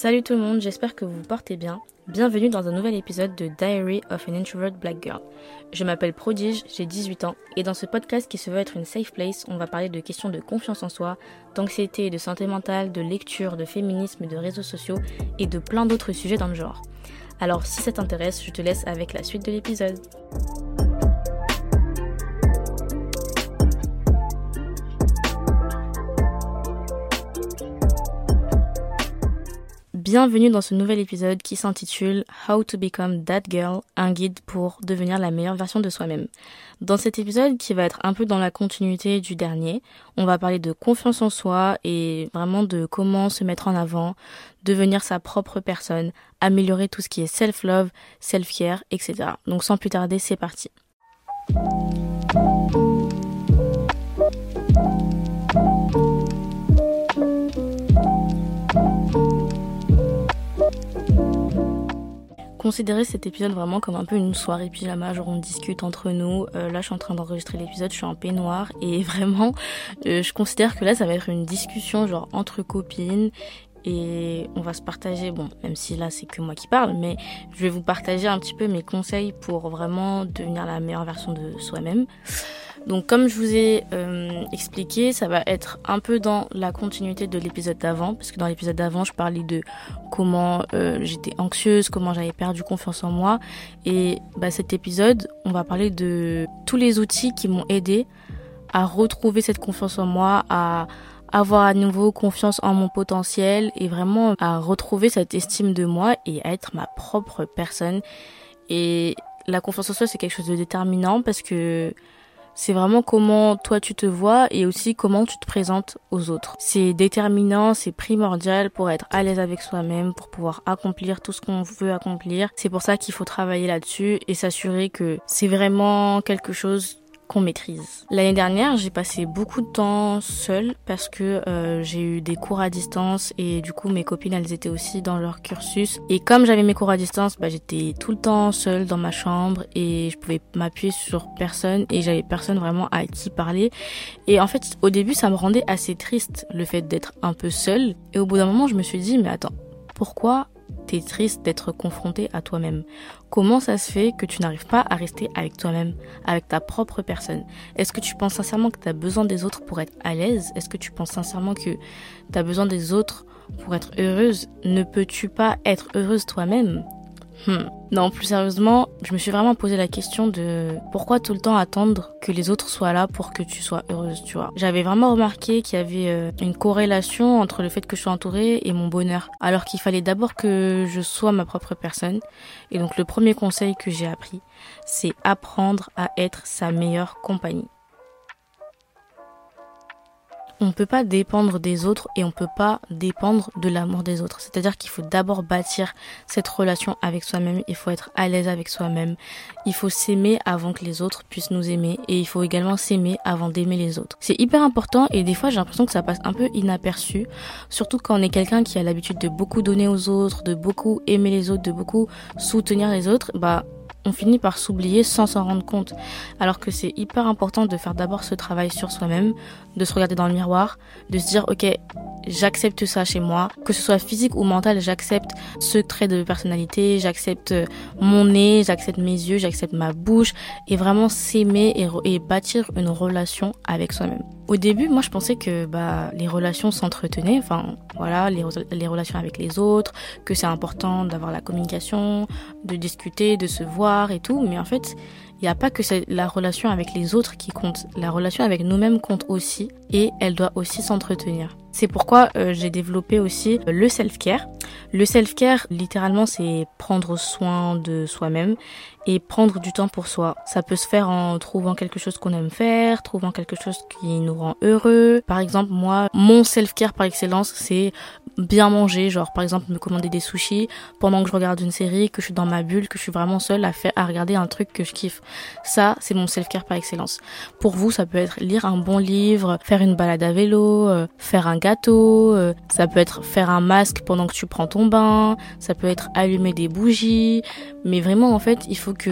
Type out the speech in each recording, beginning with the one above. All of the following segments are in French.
Salut tout le monde, j'espère que vous vous portez bien. Bienvenue dans un nouvel épisode de Diary of an Introvert Black Girl. Je m'appelle Prodige, j'ai 18 ans, et dans ce podcast qui se veut être une safe place, on va parler de questions de confiance en soi, d'anxiété, de santé mentale, de lecture, de féminisme, de réseaux sociaux et de plein d'autres sujets dans le genre. Alors si ça t'intéresse, je te laisse avec la suite de l'épisode. Bienvenue dans ce nouvel épisode qui s'intitule How to Become That Girl, un guide pour devenir la meilleure version de soi-même. Dans cet épisode qui va être un peu dans la continuité du dernier, on va parler de confiance en soi et vraiment de comment se mettre en avant, devenir sa propre personne, améliorer tout ce qui est self-love, self-care, etc. Donc sans plus tarder, c'est parti. Considérer cet épisode vraiment comme un peu une soirée pyjama, genre on discute entre nous. Euh, là, je suis en train d'enregistrer l'épisode, je suis en peignoir et vraiment, euh, je considère que là, ça va être une discussion genre entre copines et on va se partager, bon, même si là c'est que moi qui parle, mais je vais vous partager un petit peu mes conseils pour vraiment devenir la meilleure version de soi-même. Donc comme je vous ai euh, expliqué, ça va être un peu dans la continuité de l'épisode d'avant, parce que dans l'épisode d'avant, je parlais de comment euh, j'étais anxieuse, comment j'avais perdu confiance en moi. Et bah, cet épisode, on va parler de tous les outils qui m'ont aidé à retrouver cette confiance en moi, à avoir à nouveau confiance en mon potentiel et vraiment à retrouver cette estime de moi et à être ma propre personne. Et la confiance en soi, c'est quelque chose de déterminant parce que c'est vraiment comment toi tu te vois et aussi comment tu te présentes aux autres. C'est déterminant, c'est primordial pour être à l'aise avec soi-même, pour pouvoir accomplir tout ce qu'on veut accomplir. C'est pour ça qu'il faut travailler là-dessus et s'assurer que c'est vraiment quelque chose qu'on maîtrise. L'année dernière, j'ai passé beaucoup de temps seule parce que euh, j'ai eu des cours à distance et du coup mes copines elles étaient aussi dans leur cursus. Et comme j'avais mes cours à distance, bah, j'étais tout le temps seule dans ma chambre et je pouvais m'appuyer sur personne et j'avais personne vraiment à qui parler. Et en fait au début ça me rendait assez triste le fait d'être un peu seule. Et au bout d'un moment je me suis dit mais attends pourquoi t'es triste d'être confronté à toi-même. Comment ça se fait que tu n'arrives pas à rester avec toi-même, avec ta propre personne? Est-ce que tu penses sincèrement que tu as besoin des autres pour être à l'aise? Est-ce que tu penses sincèrement que tu as besoin des autres pour être heureuse? Ne peux-tu pas être heureuse toi-même? Hmm. Non, plus sérieusement, je me suis vraiment posé la question de pourquoi tout le temps attendre que les autres soient là pour que tu sois heureuse, tu vois. J'avais vraiment remarqué qu'il y avait euh, une corrélation entre le fait que je sois entourée et mon bonheur, alors qu'il fallait d'abord que je sois ma propre personne. Et donc le premier conseil que j'ai appris, c'est apprendre à être sa meilleure compagnie on ne peut pas dépendre des autres et on ne peut pas dépendre de l'amour des autres. C'est-à-dire qu'il faut d'abord bâtir cette relation avec soi-même, il faut être à l'aise avec soi-même, il faut s'aimer avant que les autres puissent nous aimer. Et il faut également s'aimer avant d'aimer les autres. C'est hyper important et des fois j'ai l'impression que ça passe un peu inaperçu, surtout quand on est quelqu'un qui a l'habitude de beaucoup donner aux autres, de beaucoup aimer les autres, de beaucoup soutenir les autres, bah on finit par s'oublier sans s'en rendre compte. Alors que c'est hyper important de faire d'abord ce travail sur soi-même, de se regarder dans le miroir, de se dire ok, j'accepte ça chez moi, que ce soit physique ou mental, j'accepte ce trait de personnalité, j'accepte mon nez, j'accepte mes yeux, j'accepte ma bouche et vraiment s'aimer et, bâtir une relation avec soi-même. Au début, moi, je pensais que bah, les relations s'entretenaient, enfin, voilà, les relations avec les autres, que c'est important d'avoir la communication, de discuter, de se voir et tout. Mais en fait, il n'y a pas que la relation avec les autres qui compte. La relation avec nous-mêmes compte aussi et elle doit aussi s'entretenir. C'est pourquoi euh, j'ai développé aussi le self-care. Le self-care, littéralement, c'est prendre soin de soi-même et prendre du temps pour soi. Ça peut se faire en trouvant quelque chose qu'on aime faire, trouvant quelque chose qui nous rend heureux. Par exemple, moi, mon self-care par excellence, c'est bien manger, genre par exemple me commander des sushis pendant que je regarde une série, que je suis dans ma bulle, que je suis vraiment seule à faire à regarder un truc que je kiffe. Ça, c'est mon self-care par excellence. Pour vous, ça peut être lire un bon livre, faire une balade à vélo, euh, faire un gâteau, euh, ça peut être faire un masque pendant que tu prends ton bain, ça peut être allumer des bougies, mais vraiment en fait, il faut que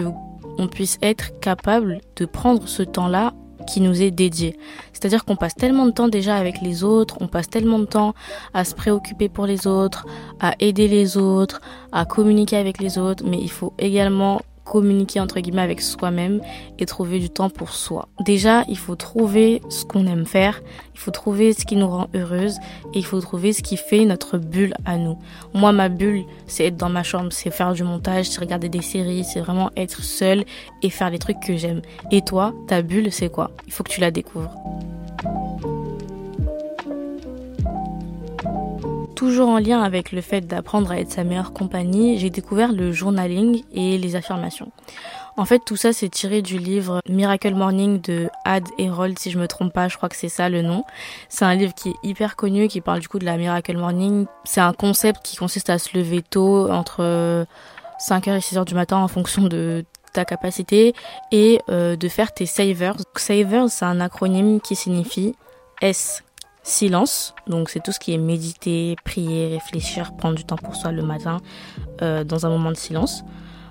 on puisse être capable de prendre ce temps-là qui nous est dédié. C'est-à-dire qu'on passe tellement de temps déjà avec les autres, on passe tellement de temps à se préoccuper pour les autres, à aider les autres, à communiquer avec les autres, mais il faut également communiquer entre guillemets avec soi-même et trouver du temps pour soi. Déjà, il faut trouver ce qu'on aime faire, il faut trouver ce qui nous rend heureuse et il faut trouver ce qui fait notre bulle à nous. Moi, ma bulle, c'est être dans ma chambre, c'est faire du montage, c'est regarder des séries, c'est vraiment être seule et faire les trucs que j'aime. Et toi, ta bulle, c'est quoi? Il faut que tu la découvres. Toujours en lien avec le fait d'apprendre à être sa meilleure compagnie, j'ai découvert le journaling et les affirmations. En fait, tout ça, c'est tiré du livre Miracle Morning de Ad Herold, si je me trompe pas, je crois que c'est ça le nom. C'est un livre qui est hyper connu, qui parle du coup de la Miracle Morning. C'est un concept qui consiste à se lever tôt, entre 5h et 6h du matin en fonction de ta capacité, et euh, de faire tes savers. Savers, c'est un acronyme qui signifie S silence, donc c'est tout ce qui est méditer, prier, réfléchir, prendre du temps pour soi le matin euh, dans un moment de silence.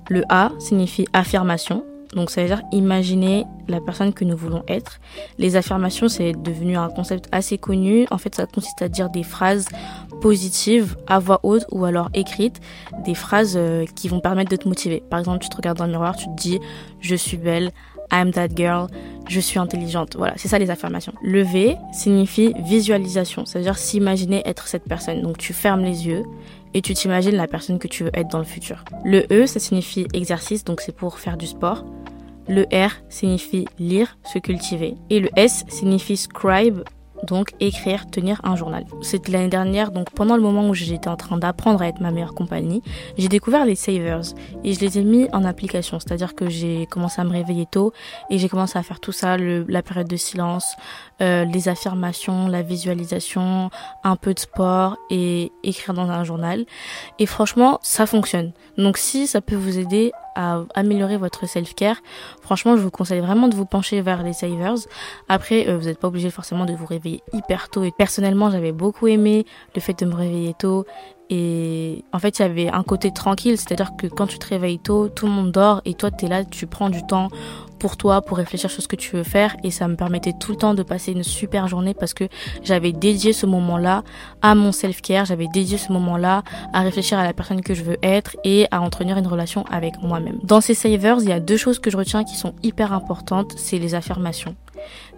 Le A signifie affirmation, donc ça veut dire imaginer la personne que nous voulons être. Les affirmations, c'est devenu un concept assez connu. En fait, ça consiste à dire des phrases positives à voix haute ou alors écrites, des phrases euh, qui vont permettre de te motiver. Par exemple, tu te regardes dans le miroir, tu te dis je suis belle, I'm that girl, je suis intelligente. Voilà, c'est ça les affirmations. Le V signifie visualisation, c'est-à-dire s'imaginer être cette personne. Donc tu fermes les yeux et tu t'imagines la personne que tu veux être dans le futur. Le E, ça signifie exercice, donc c'est pour faire du sport. Le R signifie lire, se cultiver. Et le S signifie scribe, donc écrire, tenir un journal. C'était l'année dernière, donc pendant le moment où j'étais en train d'apprendre à être ma meilleure compagnie, j'ai découvert les savers et je les ai mis en application. C'est-à-dire que j'ai commencé à me réveiller tôt et j'ai commencé à faire tout ça, le, la période de silence, euh, les affirmations, la visualisation, un peu de sport et écrire dans un journal. Et franchement, ça fonctionne. Donc si ça peut vous aider à améliorer votre self-care, franchement, je vous conseille vraiment de vous pencher vers les savers. Après, euh, vous n'êtes pas obligé forcément de vous réveiller hyper tôt. Et personnellement, j'avais beaucoup aimé le fait de me réveiller tôt. Et en fait, il y avait un côté tranquille, c'est-à-dire que quand tu te réveilles tôt, tout le monde dort et toi, tu es là, tu prends du temps pour toi, pour réfléchir sur ce que tu veux faire. Et ça me permettait tout le temps de passer une super journée parce que j'avais dédié ce moment-là à mon self-care, j'avais dédié ce moment-là à réfléchir à la personne que je veux être et à entretenir une relation avec moi-même. Dans ces savers, il y a deux choses que je retiens qui sont hyper importantes, c'est les affirmations.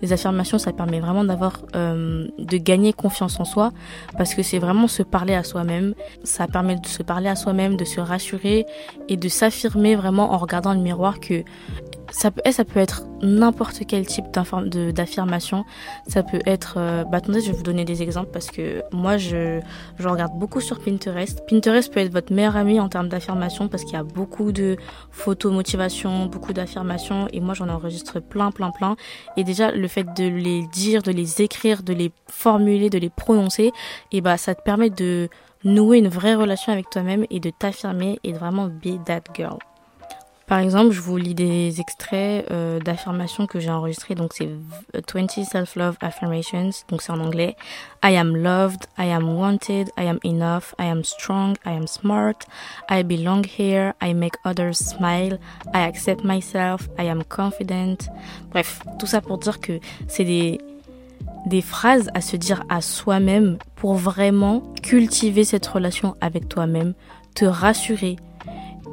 Les affirmations, ça permet vraiment d'avoir, euh, de gagner confiance en soi, parce que c'est vraiment se parler à soi-même. Ça permet de se parler à soi-même, de se rassurer et de s'affirmer vraiment en regardant le miroir que ça peut, eh, ça peut être n'importe quel type d'affirmation. Ça peut être, euh, bah attendez, je vais vous donner des exemples parce que moi je, je regarde beaucoup sur Pinterest. Pinterest peut être votre meilleur ami en termes d'affirmation parce qu'il y a beaucoup de photos motivation, beaucoup d'affirmations et moi j'en enregistre plein, plein, plein. Et déjà le fait de les dire, de les écrire, de les formuler, de les prononcer, et bah ça te permet de nouer une vraie relation avec toi-même et de t'affirmer et de vraiment be that girl. Par exemple, je vous lis des extraits euh, d'affirmations que j'ai enregistrées. Donc, c'est 20 Self-Love Affirmations. Donc, c'est en anglais. I am loved. I am wanted. I am enough. I am strong. I am smart. I belong here. I make others smile. I accept myself. I am confident. Bref, tout ça pour dire que c'est des des phrases à se dire à soi-même pour vraiment cultiver cette relation avec toi-même, te rassurer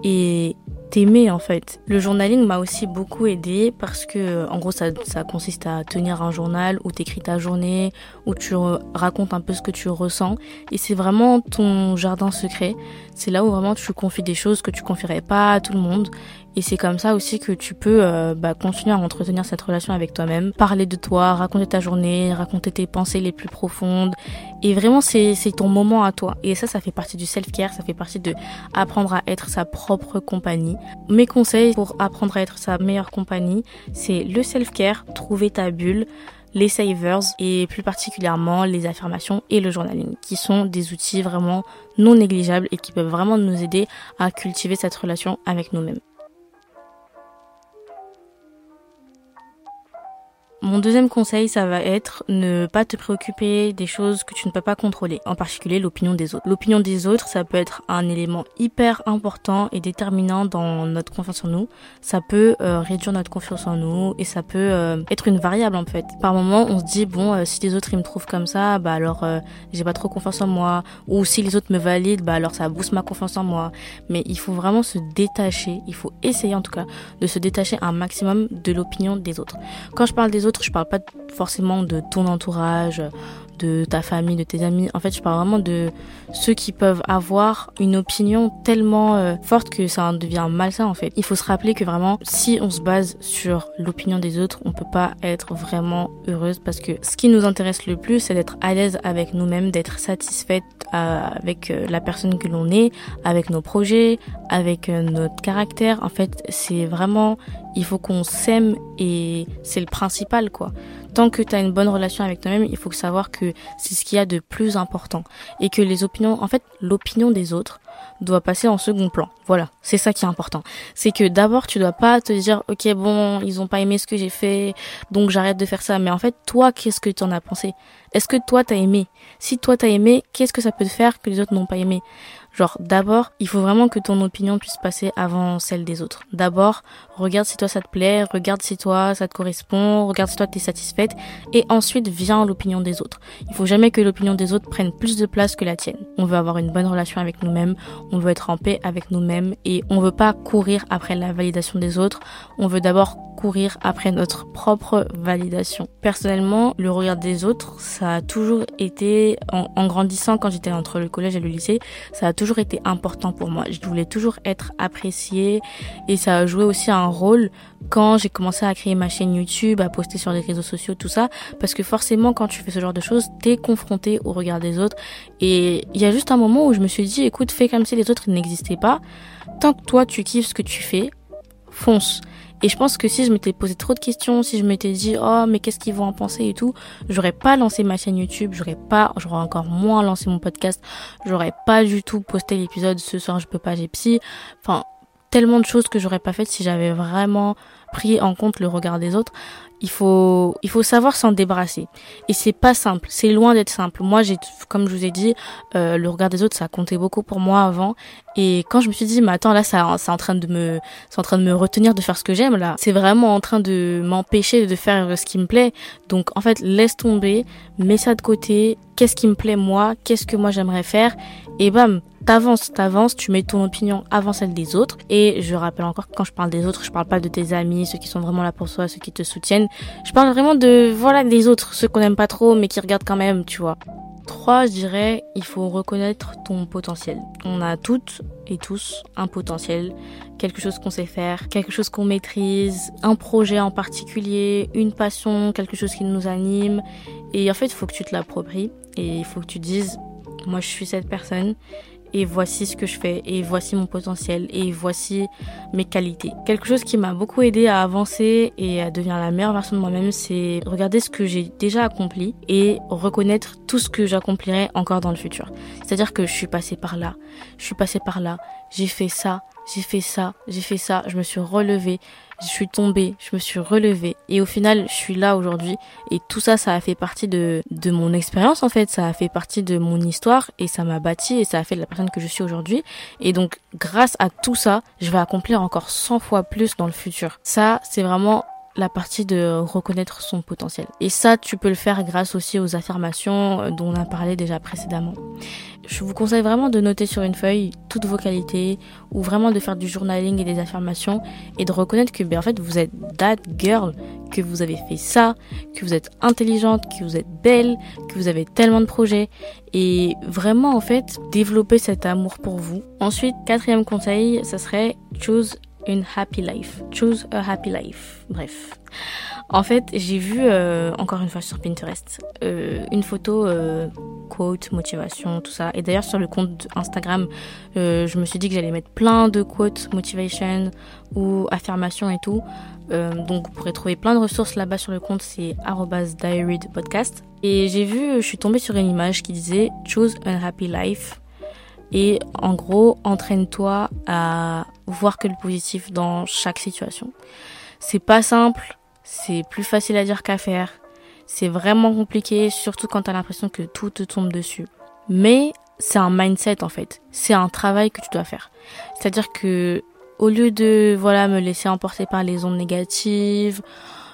et t'aimer en fait. Le journaling m'a aussi beaucoup aidé parce que en gros ça, ça consiste à tenir un journal où t'écris ta journée, où tu racontes un peu ce que tu ressens et c'est vraiment ton jardin secret. C'est là où vraiment tu confies des choses que tu confierais pas à tout le monde et c'est comme ça aussi que tu peux euh, bah, continuer à entretenir cette relation avec toi-même, parler de toi, raconter ta journée, raconter tes pensées les plus profondes. Et vraiment, c'est ton moment à toi. Et ça, ça fait partie du self-care, ça fait partie de apprendre à être sa propre compagnie. Mes conseils pour apprendre à être sa meilleure compagnie, c'est le self-care, trouver ta bulle, les savers et plus particulièrement les affirmations et le journaling qui sont des outils vraiment non négligeables et qui peuvent vraiment nous aider à cultiver cette relation avec nous-mêmes. Mon deuxième conseil, ça va être ne pas te préoccuper des choses que tu ne peux pas contrôler, en particulier l'opinion des autres. L'opinion des autres, ça peut être un élément hyper important et déterminant dans notre confiance en nous. Ça peut euh, réduire notre confiance en nous et ça peut euh, être une variable en fait. Par moment, on se dit bon, euh, si les autres ils me trouvent comme ça, bah alors j'ai pas trop confiance en moi. Ou si les autres me valident, bah alors ça booste ma confiance en moi. Mais il faut vraiment se détacher. Il faut essayer en tout cas de se détacher un maximum de l'opinion des autres. Quand je parle des autres, je parle pas forcément de ton entourage, de ta famille, de tes amis. En fait, je parle vraiment de ceux qui peuvent avoir une opinion tellement euh, forte que ça en devient malsain en fait. Il faut se rappeler que vraiment, si on se base sur l'opinion des autres, on peut pas être vraiment heureuse parce que ce qui nous intéresse le plus, c'est d'être à l'aise avec nous-mêmes, d'être satisfaite euh, avec euh, la personne que l'on est, avec nos projets, avec notre caractère. En fait, c'est vraiment, il faut qu'on s'aime et c'est le principal quoi tant que tu as une bonne relation avec toi-même, il faut savoir que c'est ce qu'il y a de plus important et que les opinions, en fait, l'opinion des autres doit passer en second plan. Voilà, c'est ça qui est important. C'est que d'abord, tu dois pas te dire, ok, bon, ils ont pas aimé ce que j'ai fait, donc j'arrête de faire ça. Mais en fait, toi, qu'est-ce que tu en as pensé? Est-ce que toi, t'as aimé? Si toi, t'as aimé, qu'est-ce que ça peut te faire que les autres n'ont pas aimé? Genre, d'abord, il faut vraiment que ton opinion puisse passer avant celle des autres. D'abord, regarde si toi ça te plaît, regarde si toi ça te correspond, regarde si toi t'es satisfaite, et ensuite vient l'opinion des autres. Il faut jamais que l'opinion des autres prenne plus de place que la tienne. On veut avoir une bonne relation avec nous-mêmes, on veut être en paix avec nous-mêmes, et on veut pas courir après la validation des autres, on veut d'abord courir après notre propre validation. Personnellement, le regard des autres, ça a toujours été, en, en grandissant quand j'étais entre le collège et le lycée, ça a toujours toujours été important pour moi. Je voulais toujours être appréciée et ça a joué aussi un rôle quand j'ai commencé à créer ma chaîne YouTube, à poster sur les réseaux sociaux, tout ça, parce que forcément quand tu fais ce genre de choses, t'es confronté au regard des autres. Et il y a juste un moment où je me suis dit, écoute, fais comme si les autres n'existaient pas. Tant que toi tu kiffes ce que tu fais, fonce. Et je pense que si je m'étais posé trop de questions, si je m'étais dit oh mais qu'est-ce qu'ils vont en penser et tout, j'aurais pas lancé ma chaîne YouTube, j'aurais pas, j'aurais encore moins lancé mon podcast, j'aurais pas du tout posté l'épisode ce soir je peux pas j'ai psy. Enfin tellement de choses que j'aurais pas faites si j'avais vraiment pris en compte le regard des autres il faut il faut savoir s'en débarrasser. Et c'est pas simple. C'est loin d'être simple. Moi j'ai comme je vous ai dit euh, le regard des autres ça a compté beaucoup pour moi avant. Et quand je me suis dit mais attends là ça c'est en train de me c'est en train de me retenir de faire ce que j'aime là. C'est vraiment en train de m'empêcher de faire ce qui me plaît. Donc en fait laisse tomber mets ça de côté. Qu'est-ce qui me plaît moi? Qu'est-ce que moi j'aimerais faire? Et bam t'avances, t'avances, tu mets ton opinion avant celle des autres. Et je rappelle encore que quand je parle des autres, je parle pas de tes amis, ceux qui sont vraiment là pour toi, ceux qui te soutiennent. Je parle vraiment de, voilà, des autres, ceux qu'on aime pas trop, mais qui regardent quand même, tu vois. Trois, je dirais, il faut reconnaître ton potentiel. On a toutes et tous un potentiel, quelque chose qu'on sait faire, quelque chose qu'on maîtrise, un projet en particulier, une passion, quelque chose qui nous anime. Et en fait, il faut que tu te l'appropries et il faut que tu dises, moi je suis cette personne et voici ce que je fais et voici mon potentiel et voici mes qualités. Quelque chose qui m'a beaucoup aidé à avancer et à devenir la meilleure version de moi-même, c'est regarder ce que j'ai déjà accompli et reconnaître tout ce que j'accomplirai encore dans le futur. C'est-à-dire que je suis passée par là, je suis passée par là, j'ai fait ça, j'ai fait ça, j'ai fait ça, je me suis relevée, je suis tombée, je me suis relevée et au final je suis là aujourd'hui. Et tout ça ça a fait partie de, de mon expérience en fait, ça a fait partie de mon histoire et ça m'a bâti et ça a fait de la personne que je suis aujourd'hui. Et donc grâce à tout ça je vais accomplir encore 100 fois plus dans le futur. Ça c'est vraiment la partie de reconnaître son potentiel. Et ça, tu peux le faire grâce aussi aux affirmations dont on a parlé déjà précédemment. Je vous conseille vraiment de noter sur une feuille toutes vos qualités ou vraiment de faire du journaling et des affirmations et de reconnaître que ben, en fait vous êtes that girl, que vous avez fait ça, que vous êtes intelligente, que vous êtes belle, que vous avez tellement de projets et vraiment en fait développer cet amour pour vous. Ensuite, quatrième conseil, ça serait choose une happy life. Choose a happy life. Bref. En fait, j'ai vu, euh, encore une fois sur Pinterest, euh, une photo euh, quote, motivation, tout ça. Et d'ailleurs, sur le compte Instagram, je me suis dit que j'allais mettre plein de quotes, motivation ou affirmations et tout. donc, vous pourrez trouver plein de ressources là-bas sur le compte, c'est diary podcast. Et j'ai vu, je suis tombée sur une image qui disait Choose a happy life. Et en gros, entraîne-toi à voir que le positif dans chaque situation. C'est pas simple, c'est plus facile à dire qu'à faire. C'est vraiment compliqué, surtout quand tu as l'impression que tout te tombe dessus. Mais c'est un mindset en fait. C'est un travail que tu dois faire. C'est-à-dire que au lieu de voilà me laisser emporter par les ondes négatives,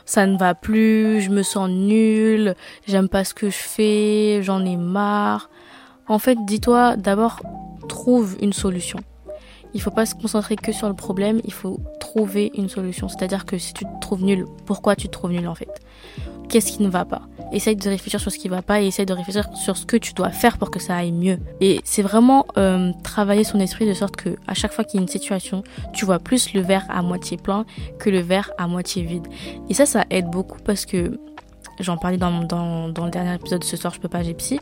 ça ne va plus, je me sens nulle, j'aime pas ce que je fais, j'en ai marre. En fait, dis-toi d'abord trouve une solution. Il faut pas se concentrer que sur le problème, il faut trouver une solution. C'est-à-dire que si tu te trouves nul, pourquoi tu te trouves nul en fait? Qu'est-ce qui ne va pas? Essaye de réfléchir sur ce qui ne va pas et essaye de réfléchir sur ce que tu dois faire pour que ça aille mieux. Et c'est vraiment euh, travailler son esprit de sorte que à chaque fois qu'il y a une situation, tu vois plus le verre à moitié plein que le verre à moitié vide. Et ça, ça aide beaucoup parce que j'en parlais dans, dans, dans, le dernier épisode de ce soir, je peux pas, j'ai psy.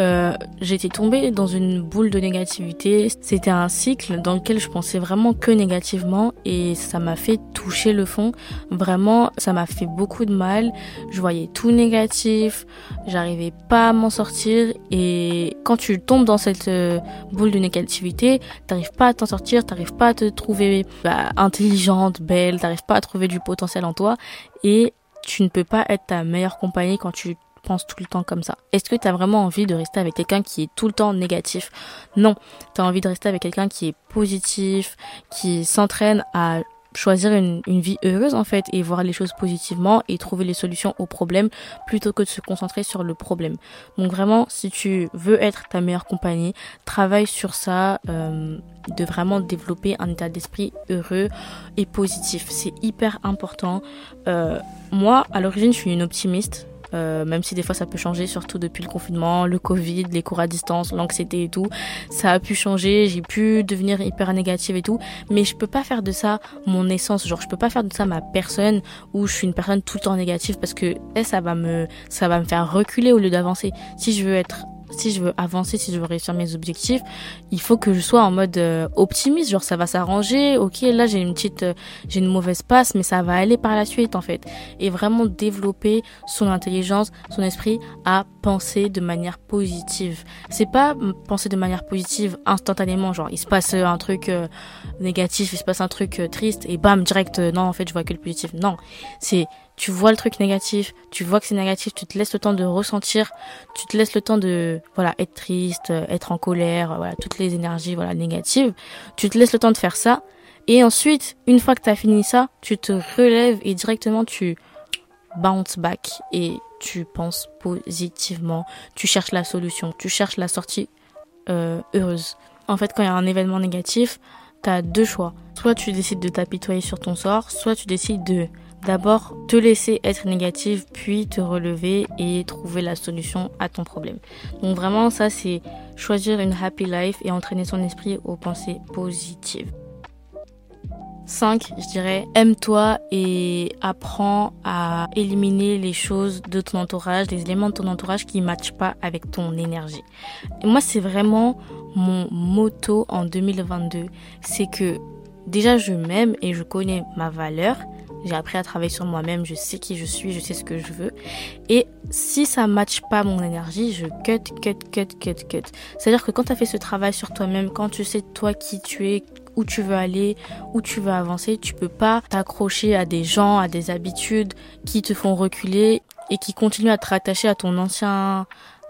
Euh, j'étais tombée dans une boule de négativité. C'était un cycle dans lequel je pensais vraiment que négativement et ça m'a fait toucher le fond. Vraiment, ça m'a fait beaucoup de mal. Je voyais tout négatif, j'arrivais pas à m'en sortir et quand tu tombes dans cette euh, boule de négativité, t'arrives pas à t'en sortir, t'arrives pas à te trouver bah, intelligente, belle, t'arrives pas à trouver du potentiel en toi et tu ne peux pas être ta meilleure compagnie quand tu penses tout le temps comme ça. Est-ce que tu as vraiment envie de rester avec quelqu'un qui est tout le temps négatif? Non, tu as envie de rester avec quelqu'un qui est positif, qui s'entraîne à choisir une, une, vie heureuse en fait et voir les choses positivement et trouver les solutions aux problèmes plutôt que de se concentrer sur le problème. Donc vraiment, si tu veux être ta meilleure compagnie, travaille sur ça, euh, de vraiment développer un état d'esprit heureux et positif. C'est hyper important. Euh, moi, à l'origine, je suis une optimiste. Euh, même si des fois ça peut changer, surtout depuis le confinement, le Covid, les cours à distance, l'anxiété et tout. Ça a pu changer, j'ai pu devenir hyper négative et tout, mais je peux pas faire de ça mon essence, genre je peux pas faire de ça ma personne où je suis une personne tout le temps négative parce que eh, ça va me ça va me faire reculer au lieu d'avancer. Si je veux être si je veux avancer, si je veux réussir mes objectifs, il faut que je sois en mode euh, optimiste, genre ça va s'arranger. OK, là j'ai une petite euh, j'ai une mauvaise passe mais ça va aller par la suite en fait et vraiment développer son intelligence, son esprit à penser de manière positive. C'est pas penser de manière positive instantanément, genre il se passe un truc euh, négatif, il se passe un truc triste et bam direct non en fait je vois que le positif. Non, c'est tu vois le truc négatif, tu vois que c'est négatif, tu te laisses le temps de ressentir, tu te laisses le temps de voilà être triste, être en colère, voilà toutes les énergies voilà négatives, tu te laisses le temps de faire ça et ensuite une fois que tu as fini ça, tu te relèves et directement tu bounce back et tu penses positivement, tu cherches la solution, tu cherches la sortie euh, heureuse. En fait, quand il y a un événement négatif, tu as deux choix. Soit tu décides de t'apitoyer sur ton sort, soit tu décides de D'abord, te laisser être négative, puis te relever et trouver la solution à ton problème. Donc vraiment, ça c'est choisir une happy life et entraîner son esprit aux pensées positives. 5, je dirais, aime-toi et apprends à éliminer les choses de ton entourage, les éléments de ton entourage qui ne matchent pas avec ton énergie. Et moi, c'est vraiment mon motto en 2022. C'est que déjà, je m'aime et je connais ma valeur. J'ai appris à travailler sur moi-même, je sais qui je suis, je sais ce que je veux. Et si ça matche pas mon énergie, je cut, cut, cut, cut, cut. C'est-à-dire que quand tu as fait ce travail sur toi-même, quand tu sais toi qui tu es, où tu veux aller, où tu veux avancer, tu peux pas t'accrocher à des gens, à des habitudes qui te font reculer et qui continuent à te rattacher à ton ancien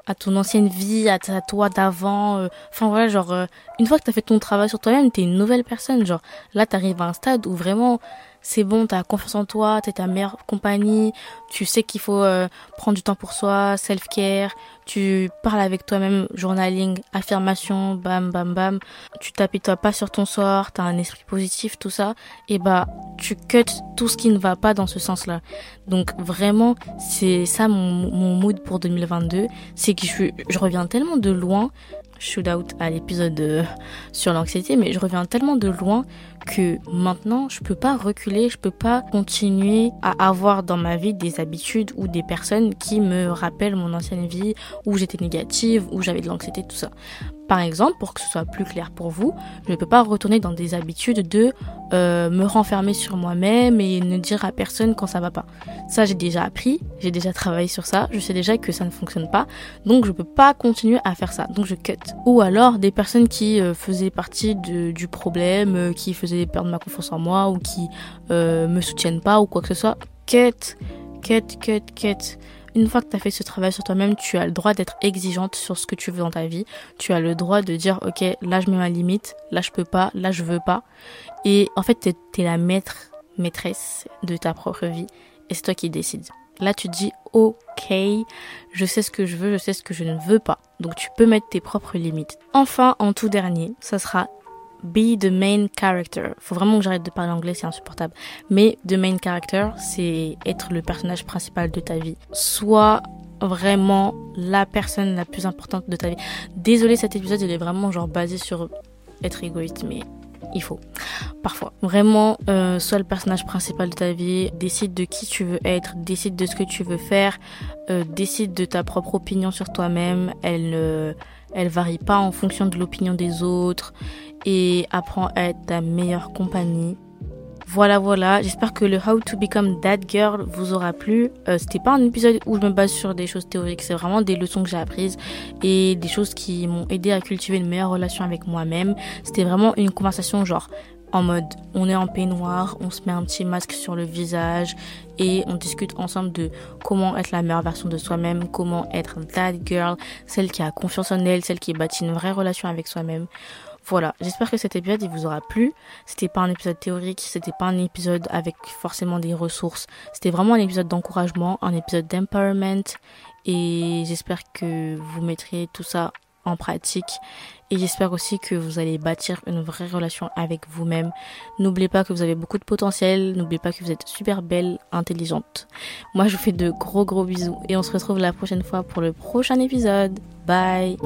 à ton ancienne vie, à, toi d'avant. Euh. Enfin voilà, genre, euh, une fois que tu as fait ton travail sur toi-même, tu es une nouvelle personne. Genre, là, tu arrives à un stade où vraiment c'est bon, t'as confiance en toi, t'es ta meilleure compagnie, tu sais qu'il faut euh, prendre du temps pour soi, self-care, tu parles avec toi-même, journaling, affirmation, bam, bam, bam, tu t'apitoies pas sur ton sort, t'as un esprit positif, tout ça, et bah, tu cut tout ce qui ne va pas dans ce sens-là. Donc vraiment, c'est ça mon, mood pour 2022, c'est que je, je reviens tellement de loin, shootout à l'épisode euh, sur l'anxiété, mais je reviens tellement de loin que maintenant je peux pas reculer, je peux pas continuer à avoir dans ma vie des habitudes ou des personnes qui me rappellent mon ancienne vie où j'étais négative, où j'avais de l'anxiété, tout ça. Par exemple, pour que ce soit plus clair pour vous, je ne peux pas retourner dans des habitudes de euh, me renfermer sur moi-même et ne dire à personne quand ça va pas. Ça, j'ai déjà appris, j'ai déjà travaillé sur ça, je sais déjà que ça ne fonctionne pas, donc je peux pas continuer à faire ça, donc je cut. Ou alors des personnes qui euh, faisaient partie du problème, euh, qui faisaient perdre ma confiance en moi ou qui me soutiennent pas ou quoi que ce soit, cut, cut, cut, cut. Une fois que tu as fait ce travail sur toi-même, tu as le droit d'être exigeante sur ce que tu veux dans ta vie. Tu as le droit de dire, ok, là je mets ma limite, là je peux pas, là je veux pas. Et en fait, tu es, la maître, maîtresse de ta propre vie. Et c'est toi qui décides. Là, tu dis, ok, je sais ce que je veux, je sais ce que je ne veux pas. Donc, tu peux mettre tes propres limites. Enfin, en tout dernier, ça sera be the main character. Faut vraiment que j'arrête de parler anglais, c'est insupportable. Mais the main character, c'est être le personnage principal de ta vie. Sois vraiment la personne la plus importante de ta vie. Désolé, cet épisode, il est vraiment genre basé sur être égoïste, mais il faut. Parfois. Vraiment, euh, sois le personnage principal de ta vie, décide de qui tu veux être, décide de ce que tu veux faire, euh, décide de ta propre opinion sur toi-même. Elle ne, elle varie pas en fonction de l'opinion des autres et apprends à être ta meilleure compagnie. Voilà, voilà. J'espère que le How to Become That Girl vous aura plu. Euh, C'était pas un épisode où je me base sur des choses théoriques. C'est vraiment des leçons que j'ai apprises et des choses qui m'ont aidé à cultiver une meilleure relation avec moi-même. C'était vraiment une conversation genre en mode on est en peignoir, on se met un petit masque sur le visage et on discute ensemble de comment être la meilleure version de soi-même, comment être that girl, celle qui a confiance en elle, celle qui bâtit une vraie relation avec soi-même. Voilà, j'espère que cet épisode il vous aura plu. C'était pas un épisode théorique, c'était pas un épisode avec forcément des ressources. C'était vraiment un épisode d'encouragement, un épisode d'empowerment et j'espère que vous mettrez tout ça en pratique et j'espère aussi que vous allez bâtir une vraie relation avec vous-même. N'oubliez pas que vous avez beaucoup de potentiel, n'oubliez pas que vous êtes super belle, intelligente. Moi je vous fais de gros gros bisous et on se retrouve la prochaine fois pour le prochain épisode. Bye